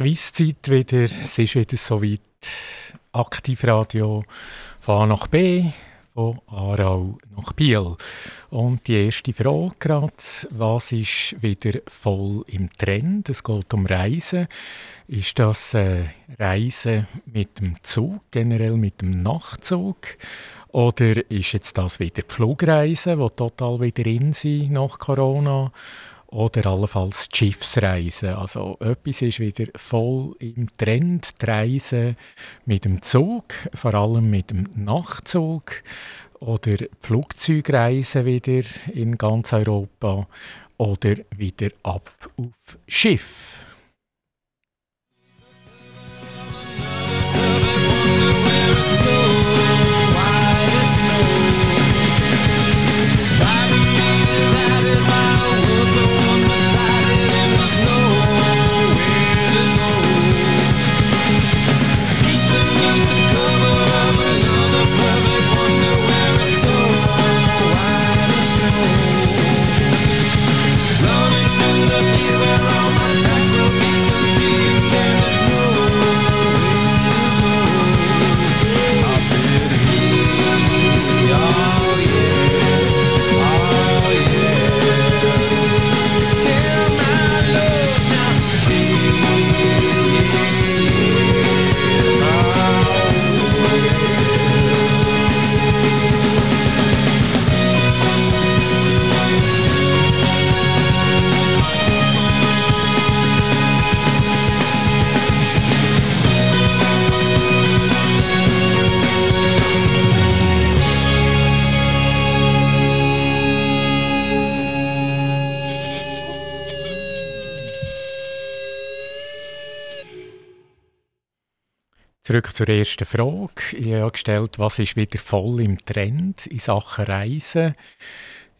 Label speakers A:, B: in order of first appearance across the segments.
A: Quizzeit wieder. Es ist wieder soweit. Aktivradio von A nach B, von Aarau nach Biel. Und die erste Frage gerade, was ist wieder voll im Trend? Es geht um Reisen. Ist das äh, Reisen mit dem Zug, generell mit dem Nachtzug? Oder ist jetzt das wieder die Flugreise, die total wieder in sind nach Corona? Oder allenfalls die Schiffsreisen. Also etwas ist wieder voll im Trend, die Reisen mit dem Zug, vor allem mit dem Nachtzug oder Flugzeugreisen wieder in ganz Europa oder wieder ab auf Schiff. Zurück zur ersten Frage. Ich habe gestellt, was ist wieder voll im Trend in Sachen Reisen?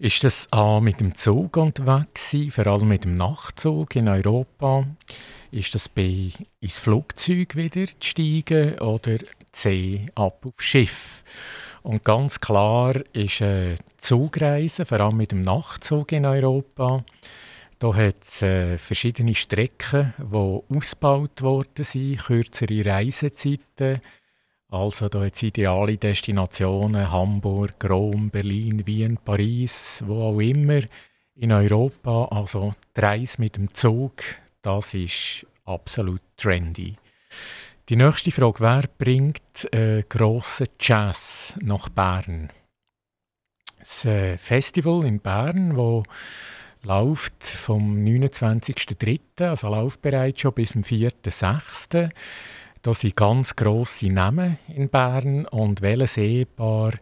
A: Ist das A mit dem Zug unterwegs vor allem mit dem Nachtzug in Europa? Ist das B ins Flugzeug wieder zu steigen oder C ab auf Schiff? Und ganz klar ist äh, Zugreisen, vor allem mit dem Nachtzug in Europa. Da hat es äh, verschiedene Strecken, die ausgebaut worden sind, kürzere Reisezeiten. Also da hat es ideale Destinationen, Hamburg, Rom, Berlin, Wien, Paris, wo auch immer in Europa. Also die Reise mit dem Zug, das ist absolut trendy. Die nächste Frage, wer bringt äh, grossen Jazz nach Bern? Das äh, Festival in Bern, wo läuft vom 29.03., also läuft bereits schon bis zum 4.06. Da sind ganz grosse Namen in Bern und welches Ehepaar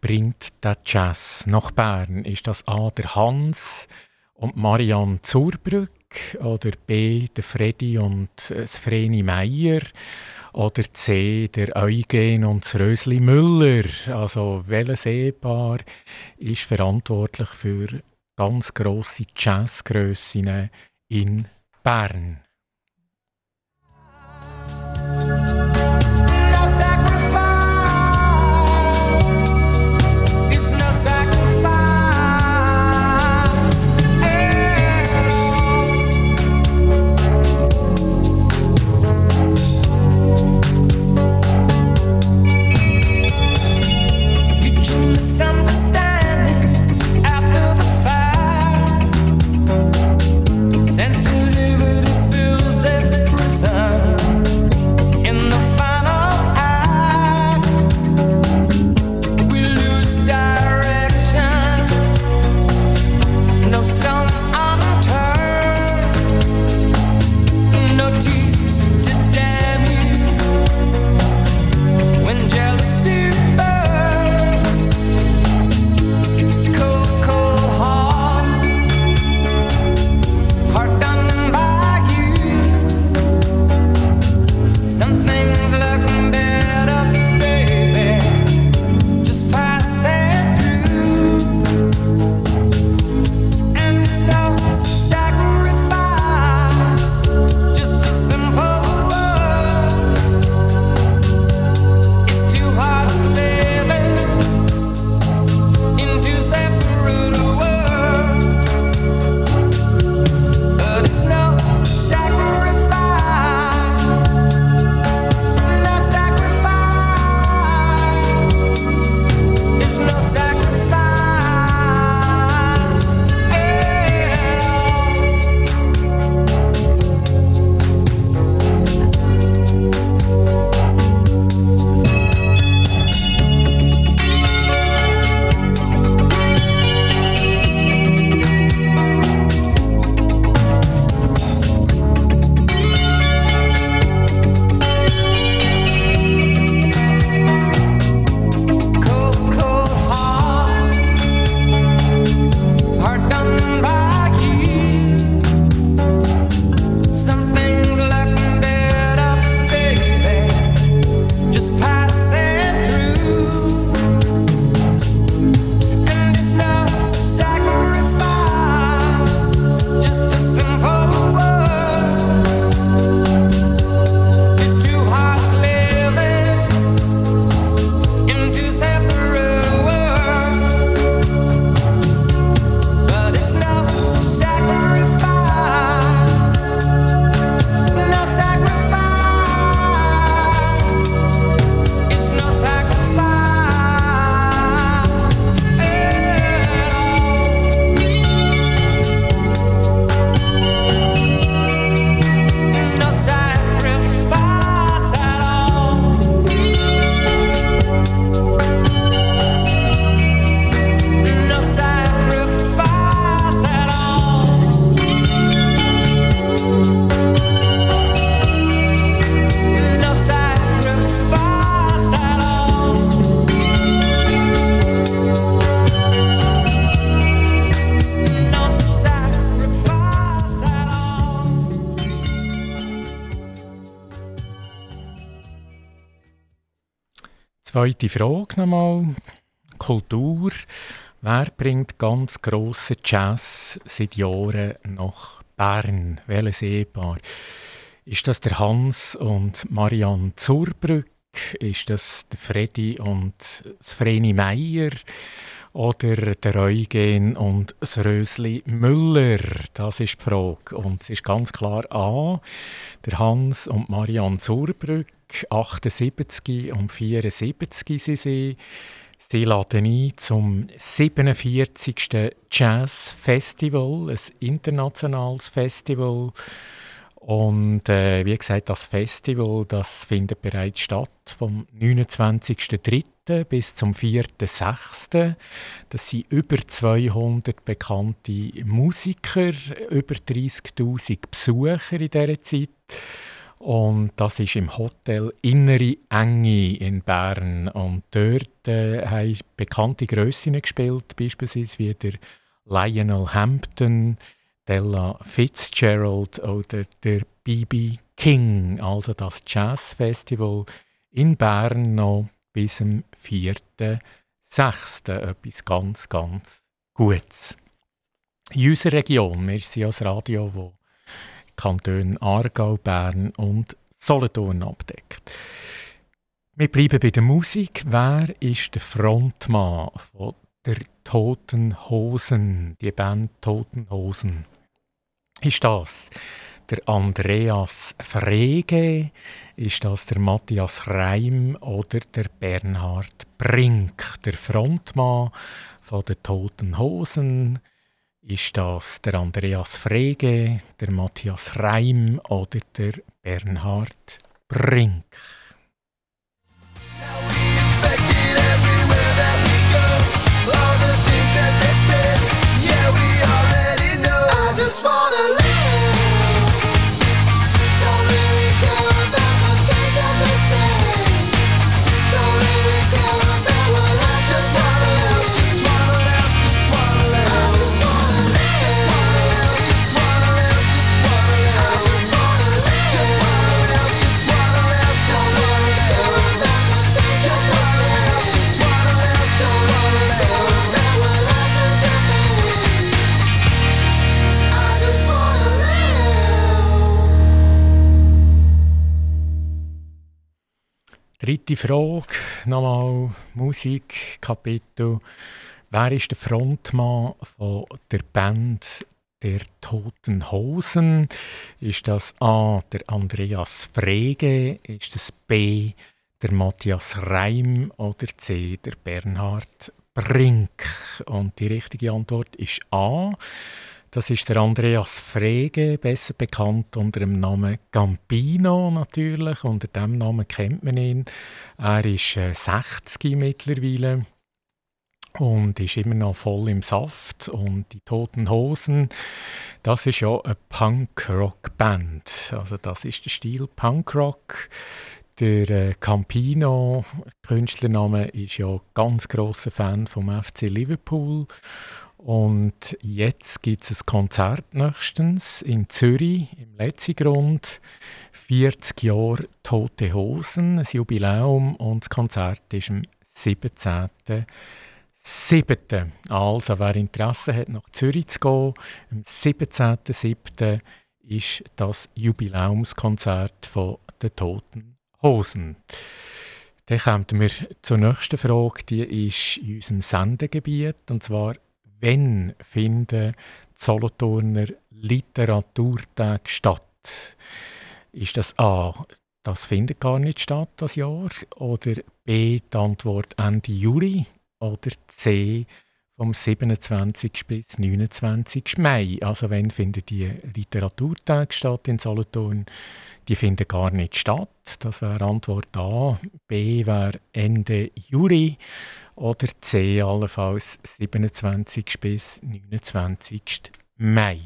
A: bringt der Jazz nach Bern? Ist das A. der Hans und Marianne Zurbrück oder B. der Freddy und das Vreni Meier? Oder C, der Eugen und das Rösli Müller. Also welches Ehepaar ist verantwortlich für ganz grosse Jazzgrössen in Bern. Zweite Frage nochmal. Kultur. Wer bringt ganz grossen Jazz seit Jahren nach Bern? Welches Ehepaar? Ist das der Hans und Marianne Zurbrück? Ist das der Freddy und Vreni Meier? Oder der Eugen und das Rösli Müller? Das ist die Frage. Und es ist ganz klar A. Der Hans und Marianne Zurbrück, 78 und 74 sind sie. Sie laden ein zum 47. Jazz Festival, ein internationales Festival. Und äh, wie gesagt, das Festival das findet bereits statt vom 29.03. bis zum 4.06. Das sind über 200 bekannte Musiker, über 30.000 Besucher in dieser Zeit. Und das ist im Hotel Innere Enge in Bern. Und dort äh, haben bekannte Grössinnen gespielt, beispielsweise wie der Lionel Hampton, Della Fitzgerald oder der B.B. King, also das Jazzfestival in Bern noch bis zum 4.6. Etwas ganz, ganz Gutes. In unserer Region, wir sind als Radio, wo Kantone Aargau, Bern und Solothurn abdeckt. Wir bleiben bei der Musik. Wer ist der Frontmann von der Toten Hosen, die Band Toten Hosen? Ist das der Andreas Frege? Ist das der Matthias Reim oder der Bernhard Brink, der Frontmann von den Toten Hosen? Ist das der Andreas Frege, der Matthias Reim oder der Bernhard Brink? Dritte Frage, nochmal Musikkapitel. Wer ist der Frontmann von der Band der Toten Hosen? Ist das A. der Andreas Frege? Ist das B. der Matthias Reim? Oder C. der Bernhard Brink? Und die richtige Antwort ist A. Das ist der Andreas Frege, besser bekannt unter dem Namen Campino natürlich. Unter dem Namen kennt man ihn. Er ist äh, 60 mittlerweile und ist immer noch voll im Saft. Und die Toten Hosen, das ist ja eine Punk-Rock-Band. Also das ist der Stil Punk-Rock. Der äh, Campino, Künstlername, ist ja ganz großer Fan vom FC Liverpool und jetzt gibt es ein Konzert nächstens in Zürich, im Letzigrund. 40 Jahre Tote Hosen, ein Jubiläum und das Konzert ist am 17.07. Also, wer Interesse hat, nach Zürich zu gehen, am 17.07. ist das Jubiläumskonzert von den Toten Hosen. Dann kommen wir zur nächsten Frage, die ist in unserem Sendegebiet, und zwar Wann finden Solothurner Literaturtage statt? Ist das A, das findet gar nicht statt, das Jahr? Oder B, die Antwort Ende Juli? Oder C, vom 27. bis 29. Mai. Also wenn finden die Literaturtage statt in Solothurn? Die finden gar nicht statt. Das wäre Antwort A. B wäre Ende Juli oder C allenfalls 27. bis 29. Mai.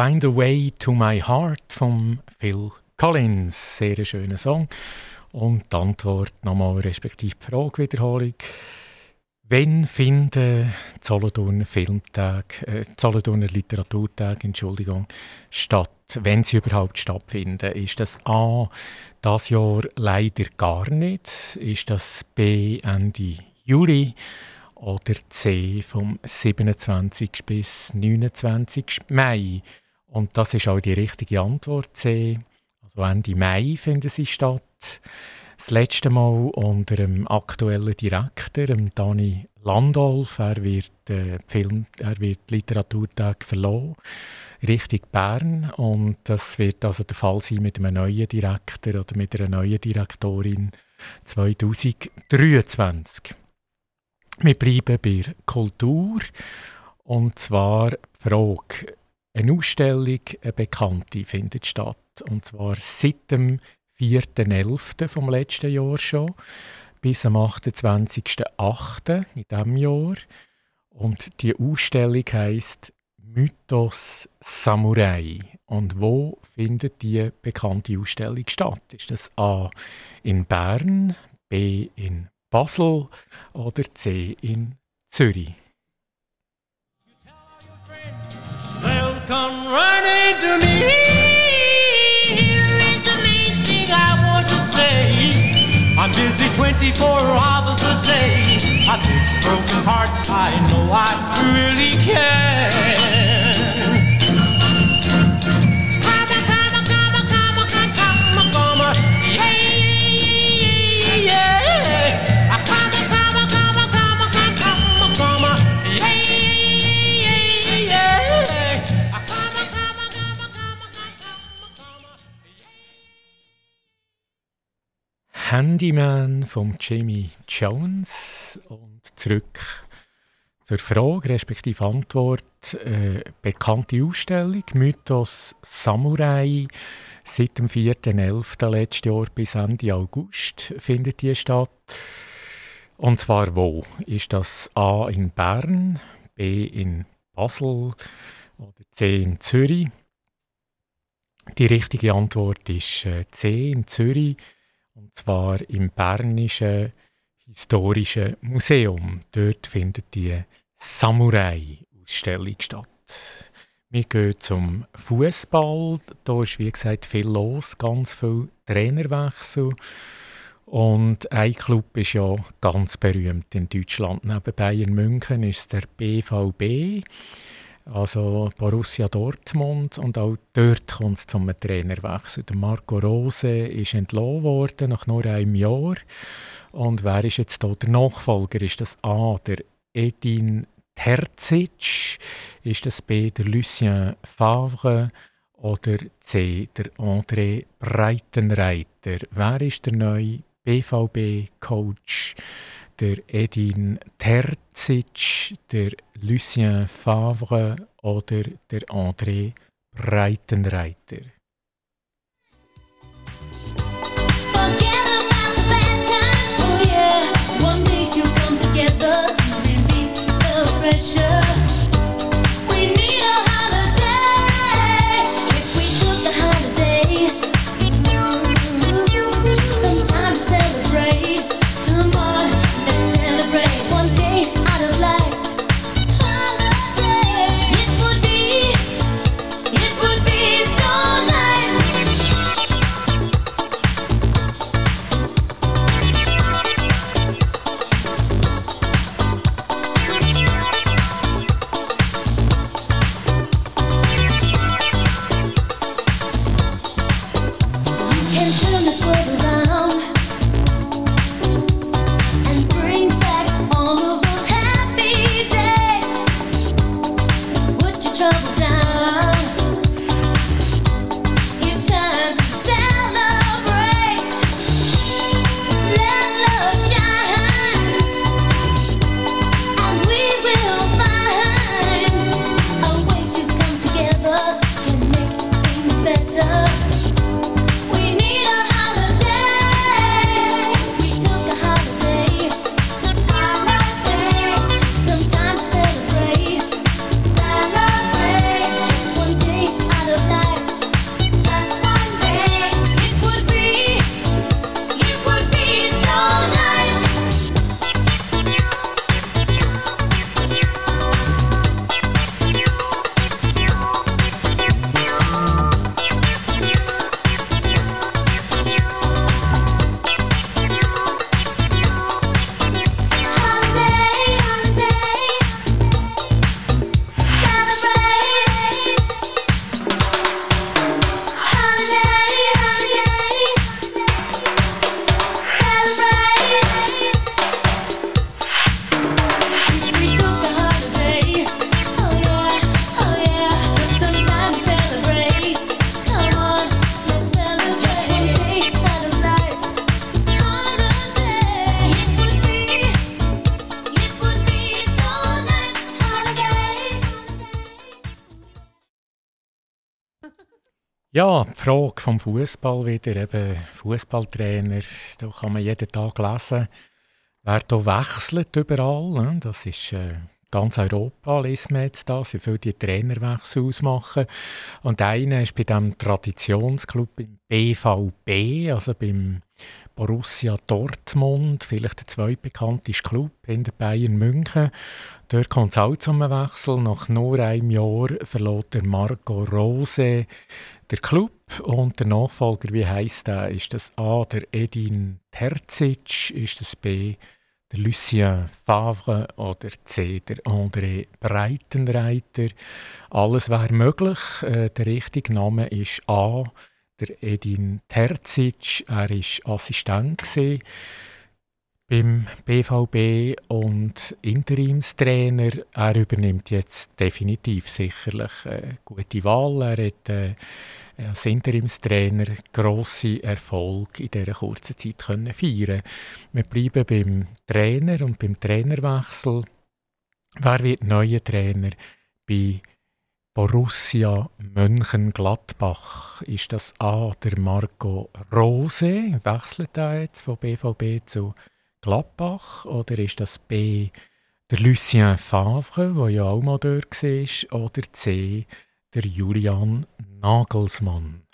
A: Find a Way to My Heart von Phil Collins. Sehr schöner Song. Und die Antwort nochmal, respektive die Fragewiederholung. Wann finden Solothurner Filmtag, äh, Solothurner Literaturtag, Entschuldigung, statt? Wenn sie überhaupt stattfinden, ist das A, das Jahr leider gar nicht? Ist das B, Ende Juli? Oder C, vom 27. bis 29. Mai? Und das ist auch die richtige Antwort C. Also Ende Mai finden sie statt. Das letzte Mal unter dem aktuellen Direktor, dem Dani Landolf. Er wird, äh, Film, er wird Literaturtag verloren, Richtung Bern. Und das wird also der Fall sein mit einem neuen Direktor oder mit einer neuen Direktorin 2023. Wir bleiben bei Kultur. Und zwar die Frage, eine Ausstellung, eine bekannte, findet statt. Und zwar seit dem 4.11. vom letzten Jahr schon bis am 28.08. in diesem Jahr. Und die Ausstellung heißt Mythos Samurai. Und wo findet die bekannte Ausstellung statt? Ist das A in Bern, B in Basel oder C in Zürich? Come running to me. Here is the main thing I want to say. I'm busy 24 hours a day. I fix broken hearts, I know I really can. Handyman von Jamie Jones. Und zurück zur Frage respektive Antwort. Äh, bekannte Ausstellung Mythos Samurai seit dem 4.11. letzten Jahr bis Ende August findet die statt. Und zwar wo? Ist das A in Bern B in Basel oder C in Zürich? Die richtige Antwort ist äh, C in Zürich und zwar im Bernischen Historischen Museum. Dort findet die Samurai-Ausstellung statt. Wir gehen zum Fußball. Da ist wie gesagt viel los, ganz viel Trainerwechsel. Und ein Club ist ja ganz berühmt in Deutschland. Neben Bayern München ist der BVB also Borussia Dortmund und auch dort kommt es zum Trainerwechsel. Der Marco Rose ist entlassen worden nach nur einem Jahr. Und wer ist jetzt hier der Nachfolger? Ist das A, der Edin Terzic? Ist das B, der Lucien Favre? Oder C, der André Breitenreiter? Wer ist der neue BVB-Coach? der Edin Terzic, der Lucien Favre oder der André Breitenreiter. pressure Ja, die Frage vom Fußball wieder, eben Fußballtrainer, da kann man jeden Tag lesen, wer da wechselt überall. Ne? Das ist äh, ganz Europa, liest man jetzt da, wie viele die Trainerwechsel ausmachen. Und einer ist bei diesem Traditionsclub im BVB, also beim Borussia Dortmund, vielleicht der zweitbekannteste Club hinter Bayern München. Dort kommt es auch zum Wechsel. Nach nur einem Jahr verlor der Marco Rose der Club und der Nachfolger, wie heißt der? Ist das A, der Edin Terzic? Ist das B, der Lucien Favre oder C, der André Breitenreiter? Alles wäre möglich. Äh, der richtige Name ist A, der Edin Terzic. Er war Assistent beim BVB und Interimstrainer. Er übernimmt jetzt definitiv sicherlich eine gute Wahl. Er hat äh, als Interimstrainer grosse Erfolg in dieser kurzen Zeit können feiern. Wir bleiben beim Trainer und beim Trainerwechsel. Wer wird neuer Trainer bei Borussia Mönchengladbach? Ist das A. der Marco Rose? Wechselt er jetzt von BVB zu Gladbach? Oder ist das B. der Lucien Favre, der ja auch mal dort war? Oder C. der Julian Nagelsmann?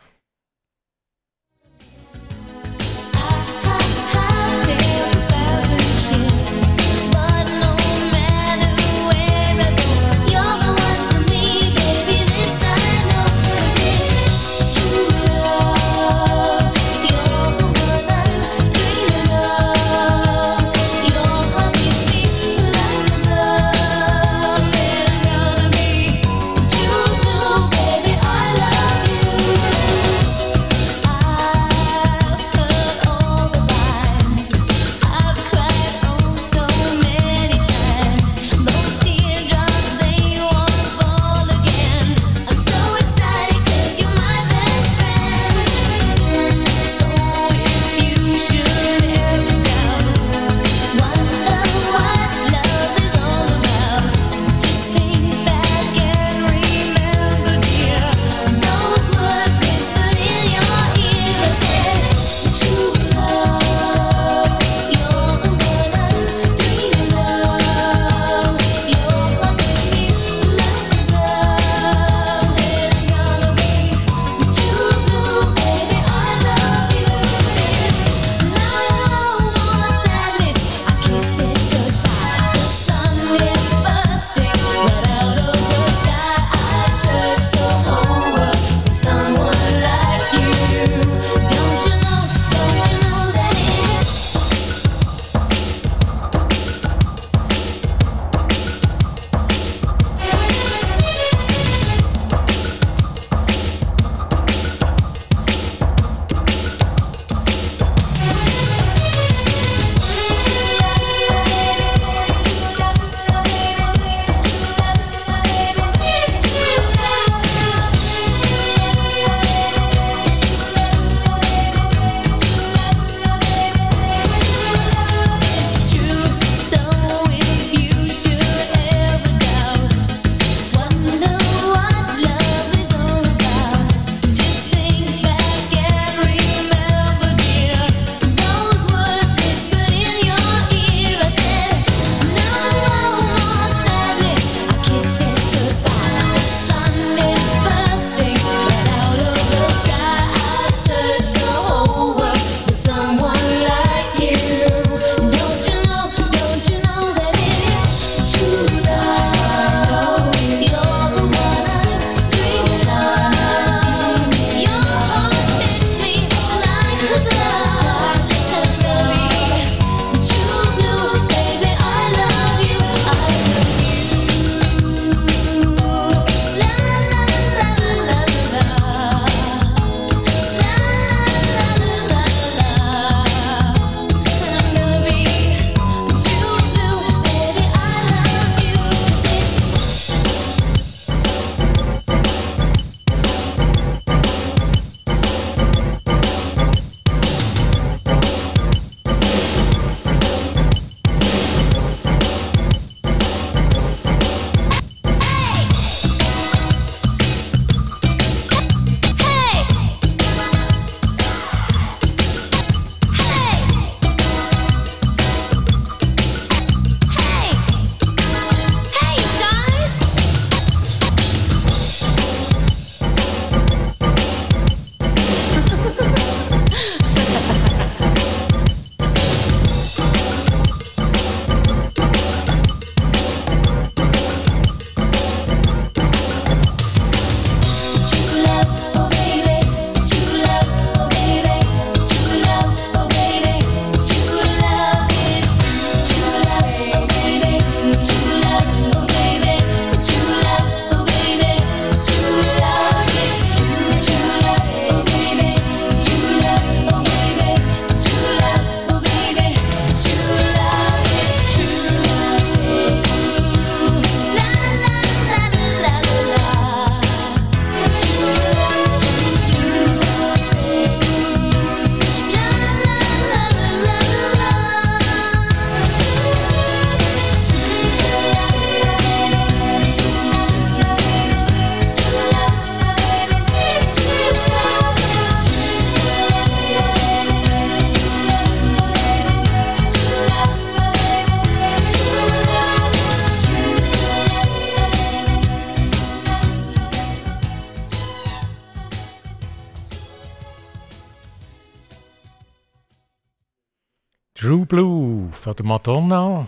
A: Der Madonna.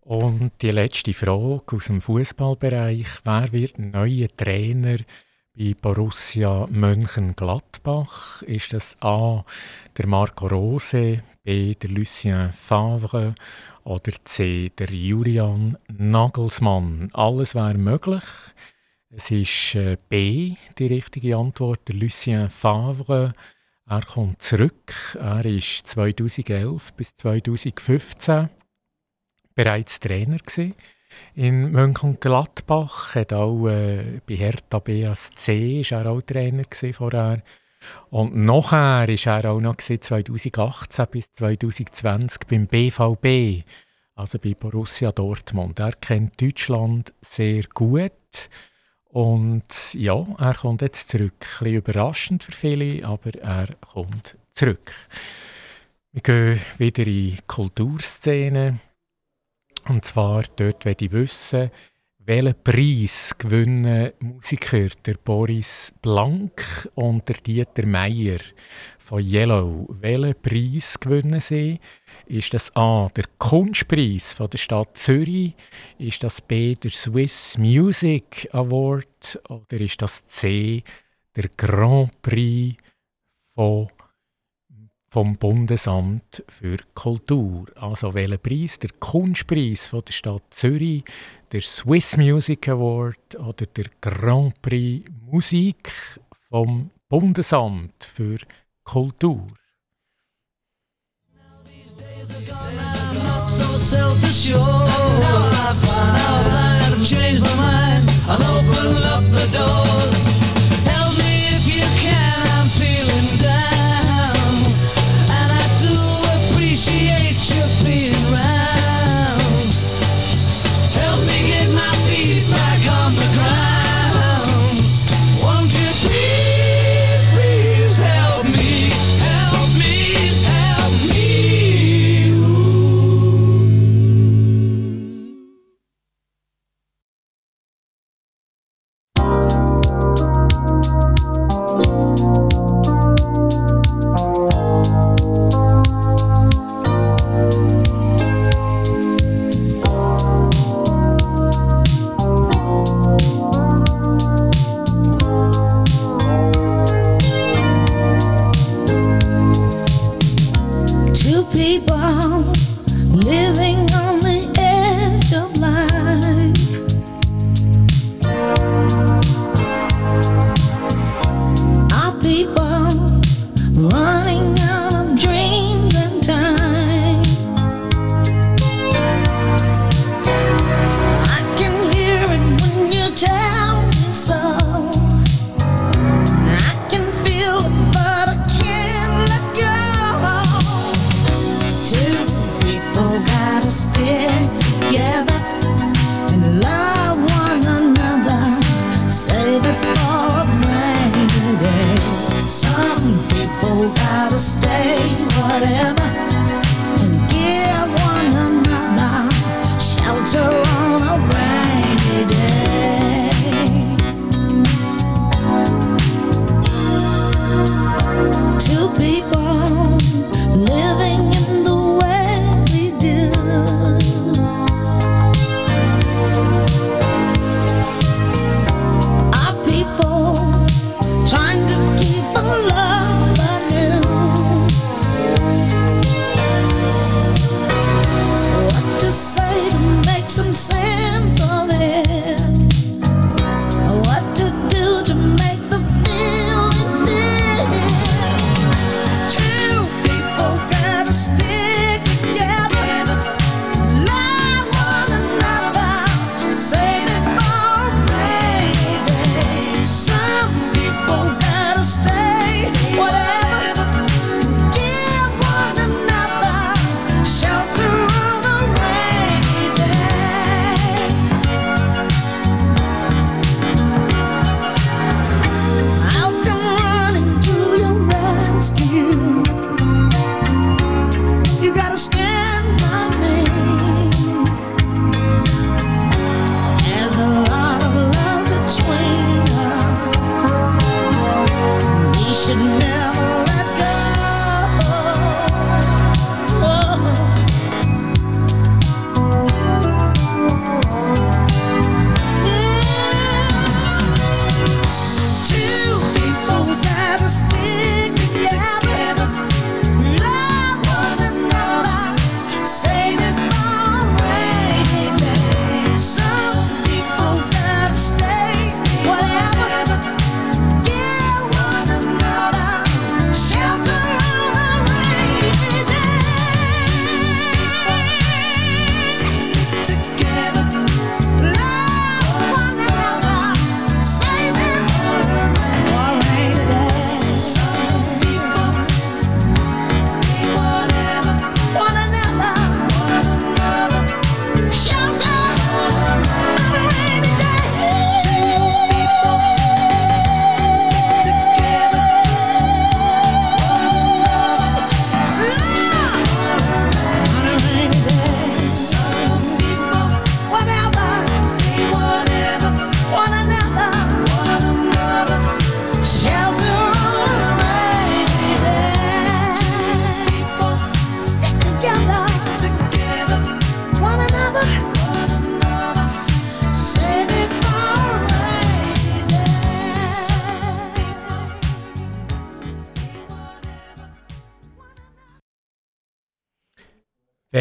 A: Und die letzte Frage aus dem Fußballbereich: Wer wird neuer Trainer bei Borussia Mönchengladbach? Ist das A. der Marco Rose, B. der Lucien Favre oder C. der Julian Nagelsmann? Alles wäre möglich. Es ist äh, B, die richtige Antwort, der Lucien Favre. Er kommt zurück. Er war 2011 bis 2015 bereits Trainer in Mönchengladbach. Hat auch äh, bei Hertha BSC ist er auch Trainer vorher. Und nachher war er auch noch 2018 bis 2020 beim BVB, also bei Borussia Dortmund. Er kennt Deutschland sehr gut und ja, er kommt jetzt zurück. Ein bisschen überraschend für viele, aber er kommt zurück. Wir gehen wieder in die Kulturszene. Und zwar dort, wenn ich wissen, welchen Preis gewinnen Musiker der Boris Blank und der Dieter Meier von Yellow? Welchen Preis gewinnen sie? Ist das A, der Kunstpreis von der Stadt Zürich? Ist das B, der Swiss Music Award? Oder ist das C, der Grand Prix von vom Bundesamt für Kultur. Also welcher Preis? Der Kunstpreis von der Stadt Zürich, der Swiss Music Award oder der Grand Prix Musik vom Bundesamt für Kultur. Now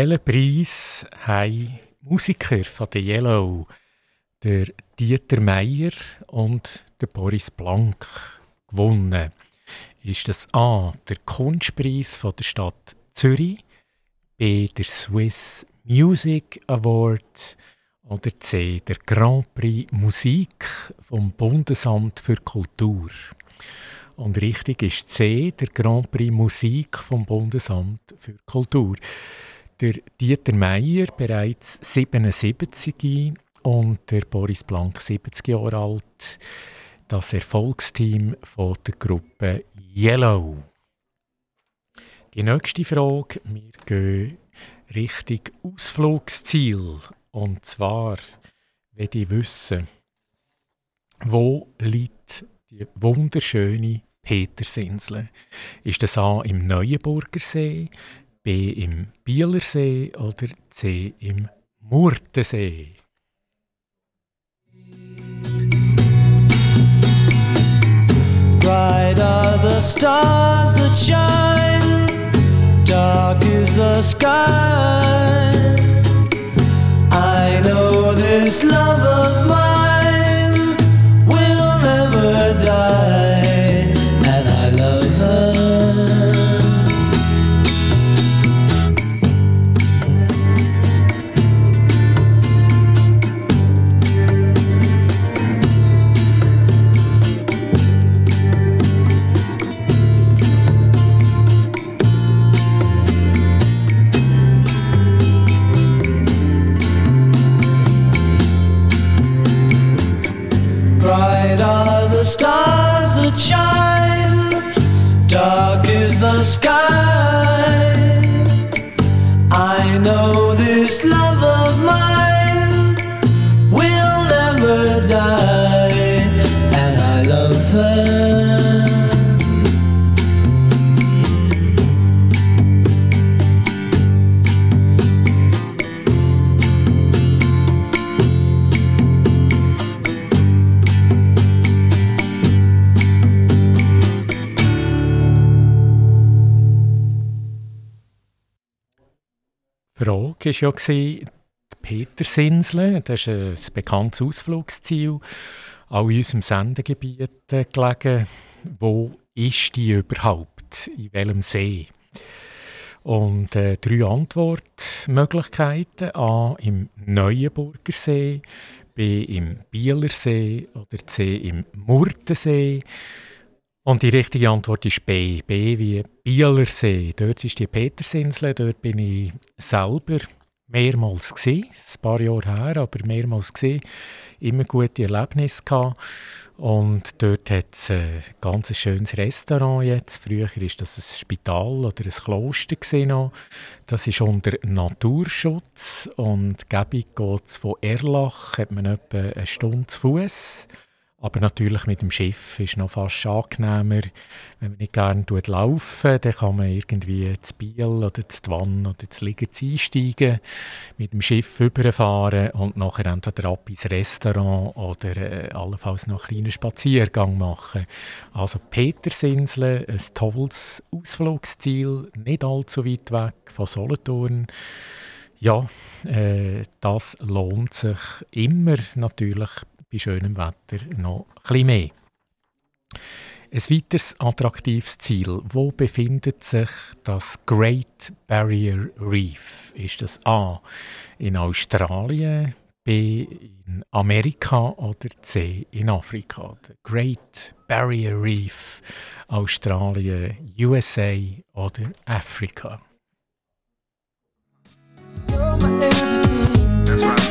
A: Welchen Preis haben Musiker von der Yellow, der Dieter Meier und der Boris Blank, gewonnen? Ist das A. der Kunstpreis von der Stadt Zürich, B. der Swiss Music Award oder C. der Grand Prix Musik vom Bundesamt für Kultur? Und richtig ist C, der Grand Prix Musik vom Bundesamt für Kultur der Dieter Meier, bereits 77 und der Boris Blank, 70 Jahre alt, das Erfolgsteam von der Gruppe Yellow. Die nächste Frage, wir gehen Richtung Ausflugsziel. Und zwar, wenn ich wissen, wo liegt die wunderschöne Petersinsel? Ist das A im Neuenburger See, B im Bielersee oder C im Murtensee? Bright are the stars that shine, dark is the sky. I know this love of mine war ja, die Petersinsel, das ist ein bekanntes Ausflugsziel, auch in unserem Sendegebiet gelegen. Wo ist die überhaupt? In welchem See? Und äh, drei Antwortmöglichkeiten. A. Im Neuenburger See, B. im Bielersee oder C. im Murtensee. Und die richtige Antwort ist B. B wie Bielersee. Dort ist die Petersinsel. Dort bin ich selber mehrmals gesehen. Ein paar Jahre her, aber mehrmals gesehen. Immer gute Erlebnisse gehabt. Und dort hat es ein ganz schönes Restaurant jetzt. Früher war das ein Spital oder ein Kloster. Noch. Das ist unter Naturschutz. Und gäbig geht es von Erlach, hat man etwa eine Stunde zu Fuß. Aber natürlich mit dem Schiff ist noch fast angenehmer. Wenn man nicht gerne laufen dann kann man irgendwie zu Biel oder zu Wann oder zu Ligerz einsteigen, mit dem Schiff überfahren und nachher entweder ab ins Restaurant oder äh, allenfalls noch einen kleinen Spaziergang machen. Also Petersinsel, ein tolles Ausflugsziel, nicht allzu weit weg von Solothurn. Ja, äh, das lohnt sich immer natürlich bei schönem Wetter noch etwas mehr. Ein weiteres attraktives Ziel. Wo befindet sich das Great Barrier Reef? Ist das A in Australien, B in Amerika oder C in Afrika? The Great Barrier Reef, Australien, USA oder Afrika? That's right.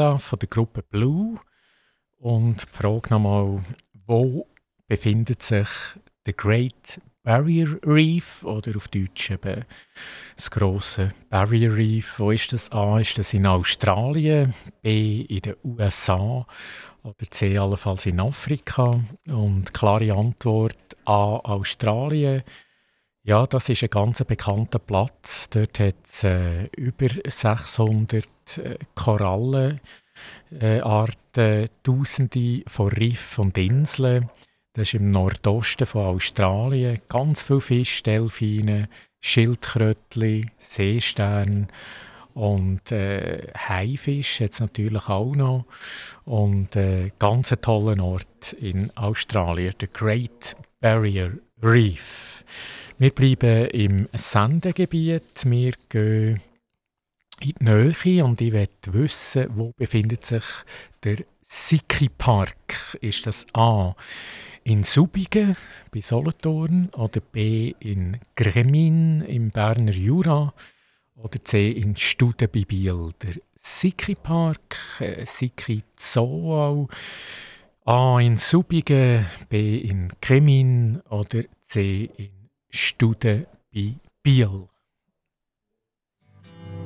A: Love von der Gruppe Blue. Und die Frage nochmal, wo befindet sich der Great Barrier Reef oder auf Deutsch eben das große Barrier Reef? Wo ist das? A, ist das in Australien, B, in den USA oder C, allenfalls in Afrika? Und klare Antwort A, Australien. Ja, das ist ein ganz bekannter Platz. Dort hat es äh, über 600 äh, Korallenarten, äh, Tausende von Riffen und Inseln. Das ist im Nordosten von Australien. Ganz viele Fische, Delfine, Schildkrötli, Seesterne und äh, Haifisch es natürlich auch noch. Und äh, ganz ein toller Ort in Australien, der Great Barrier Reef. Wir bleiben im Sendegebiet. Wir gehen in die Nähe und ich möchte wissen, wo befindet sich der Siki Park? Ist das A in Subigen bei Solothurn oder B in Gremin im Berner Jura oder C in Studen bei Biel? Der Siki Park, äh, Siki Zoo A in Subigen, B in Gremin oder C in Studen bei Biel.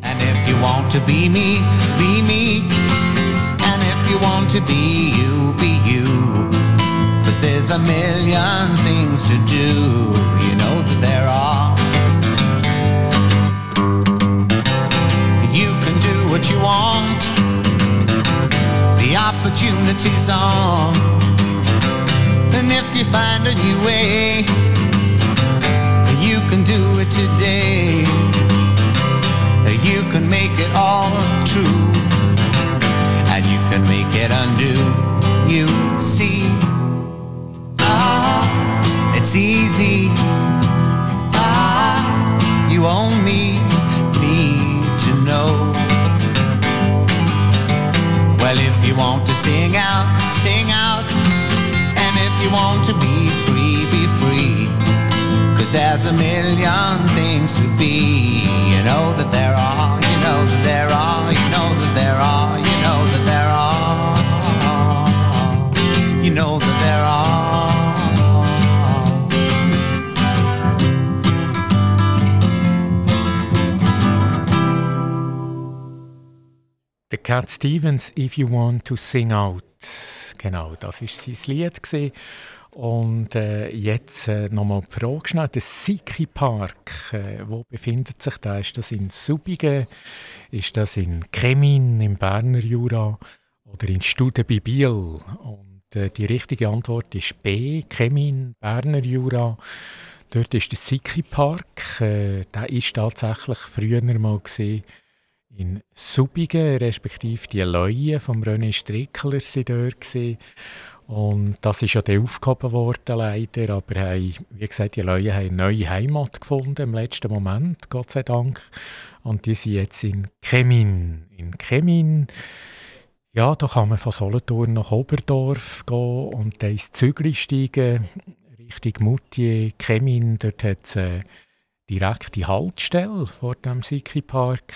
B: And if you want to be me, be me. And if you want to be you, be you. Cause there's a million things to do, you know that there are. You can do what you want, the opportunity's on. And if you find a new way,
A: Cat Stevens, If You Want to Sing Out. Genau, das war sein Lied. Gewesen. Und äh, jetzt äh, nochmal die Frage schnell. Der Siki Park, äh, wo befindet sich der? Ist das in Subigen? Ist das in Chemin im Berner Jura? Oder in Studen bei Biel? Und äh, die richtige Antwort ist B, Chemin, Berner Jura. Dort ist der Siki Park. Äh, der ist tatsächlich früher mal gesehen in Subigen, respektive die Leuen vom René Strickler sind dort. Und das ist ja dann aufgehoben worden, leider. Aber haben, wie gesagt, die Leute haben eine neue Heimat gefunden im letzten Moment, Gott sei Dank. Und die sind jetzt in Chemin. In Chemin, ja, da kann man von Solothurn nach Oberdorf gehen und dann ins Zügli steigen, Richtung Moutier, Chemin. Dort hat es eine direkte Haltestelle vor dem Siki-Park.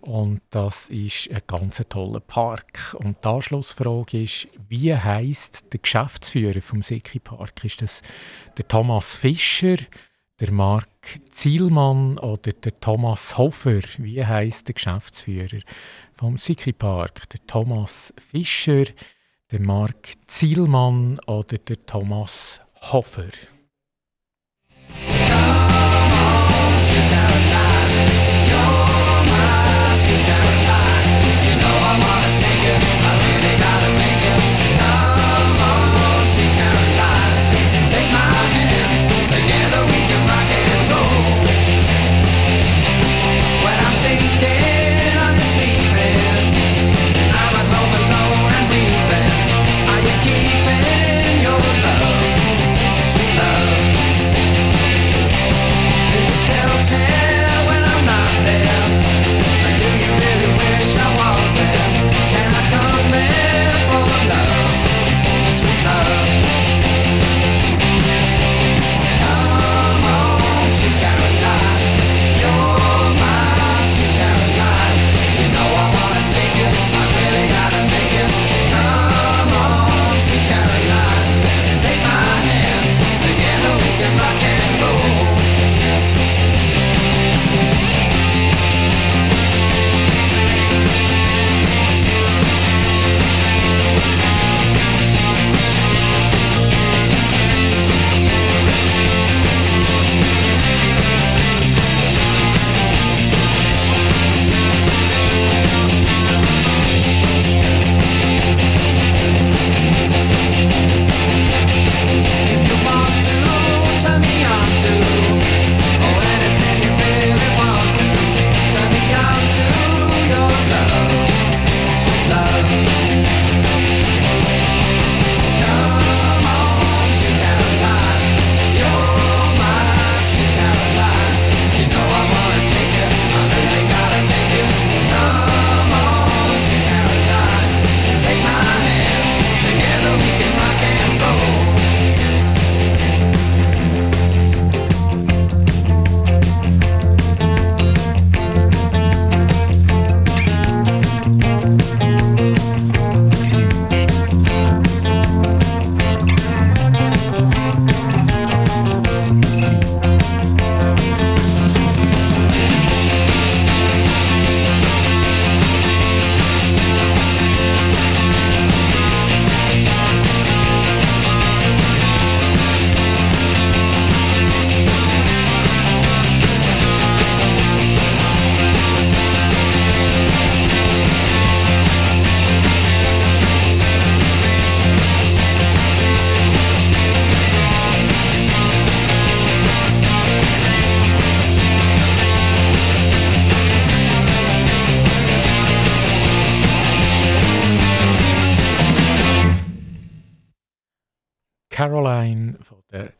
A: Und das ist ein ganz toller Park. Und die Anschlussfrage ist, wie heißt der Geschäftsführer vom Siki Park? Ist das der Thomas Fischer, der Mark Zielmann oder der Thomas Hofer? Wie heißt der Geschäftsführer vom Siki Park? Der Thomas Fischer,
C: der Marc Zielmann oder der Thomas Hofer.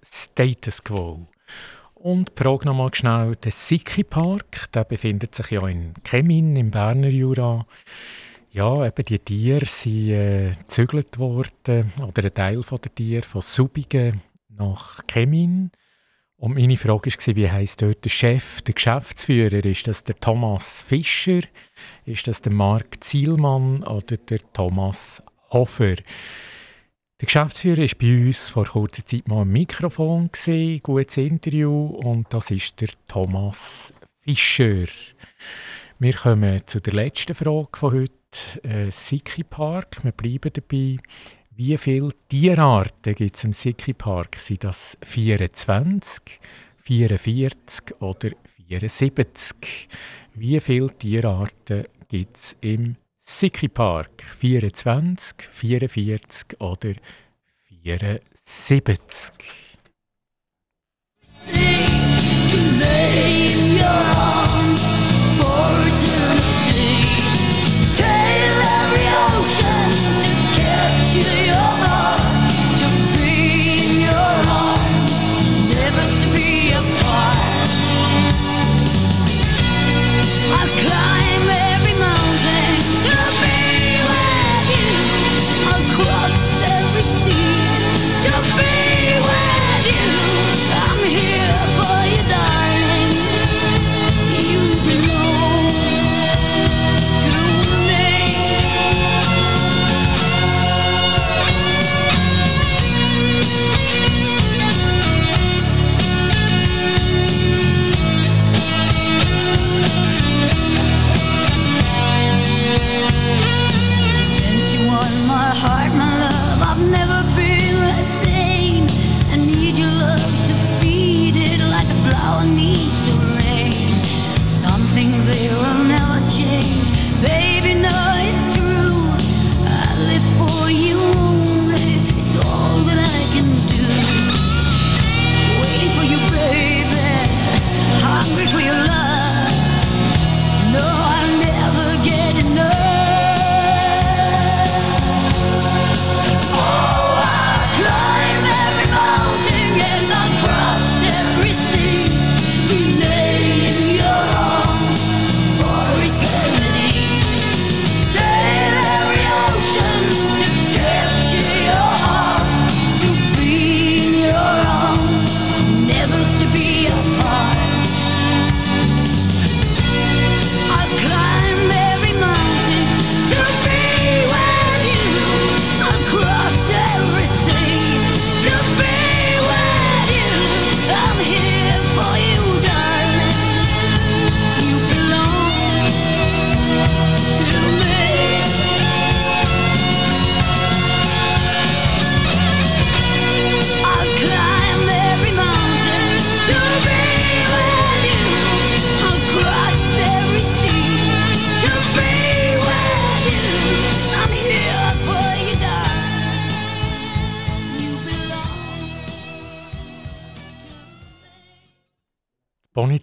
C: Status Quo. Und die Frage nochmal schnell, der Siki Park, der befindet sich ja in Chemin im Berner Jura. Ja, eben die Tiere sind äh, gezügelt worden, oder ein Teil von der Tiere, von Subigen nach Chemin. Und meine Frage war, wie heisst dort der Chef, der Geschäftsführer? Ist das der Thomas Fischer? Ist das der Marc Zielmann oder der Thomas Hofer? Der Geschäftsführer war bei uns vor kurzer Zeit mal im Mikrofon, gewesen, gutes Interview, und das ist der Thomas Fischer. Wir kommen zu der letzten Frage von heute, äh, Siki Park. Wir bleiben dabei. Wie viele Tierarten gibt es im Siki Park? Sind das 24, 44 oder 74? Wie viele Tierarten gibt es im Sikri Park 24, 44 oder 74.
A: Sing to lay your arms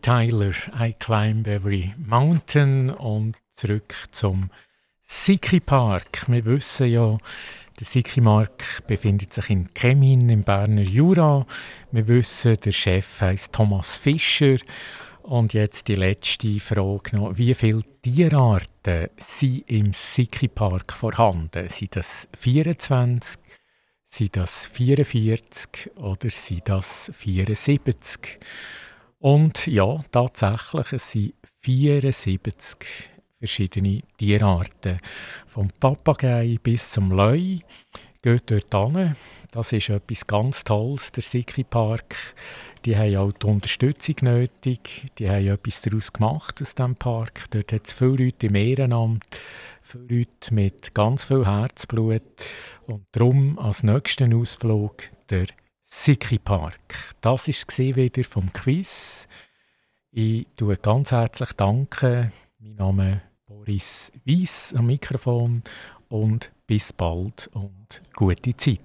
A: Tyler, I Climb Every Mountain und zurück zum Siki Park. Wir wissen ja, der Siki Park befindet sich in Chemin im Berner Jura. Wir wissen, der Chef heißt Thomas Fischer. Und jetzt die letzte Frage noch. Wie viele Tierarten sind im Siki Park vorhanden? Sind das 24, sind das 44 oder sind das 74? Und ja, tatsächlich, es sind 74 verschiedene Tierarten. Vom Papagei bis zum Leu geht dort hin. Das ist etwas ganz Tolles, der Siki Park. Die haben auch die Unterstützung nötig. Die haben etwas daraus gemacht aus diesem Park. Dort hat es viele Leute im Ehrenamt, viele Leute mit ganz viel Herzblut. Und darum als nächsten Ausflug der Siki Park. Das war wieder vom Quiz. Ich danke ganz herzlich danken. Mein Name ist Boris Weiss am Mikrofon und bis bald und gute Zeit.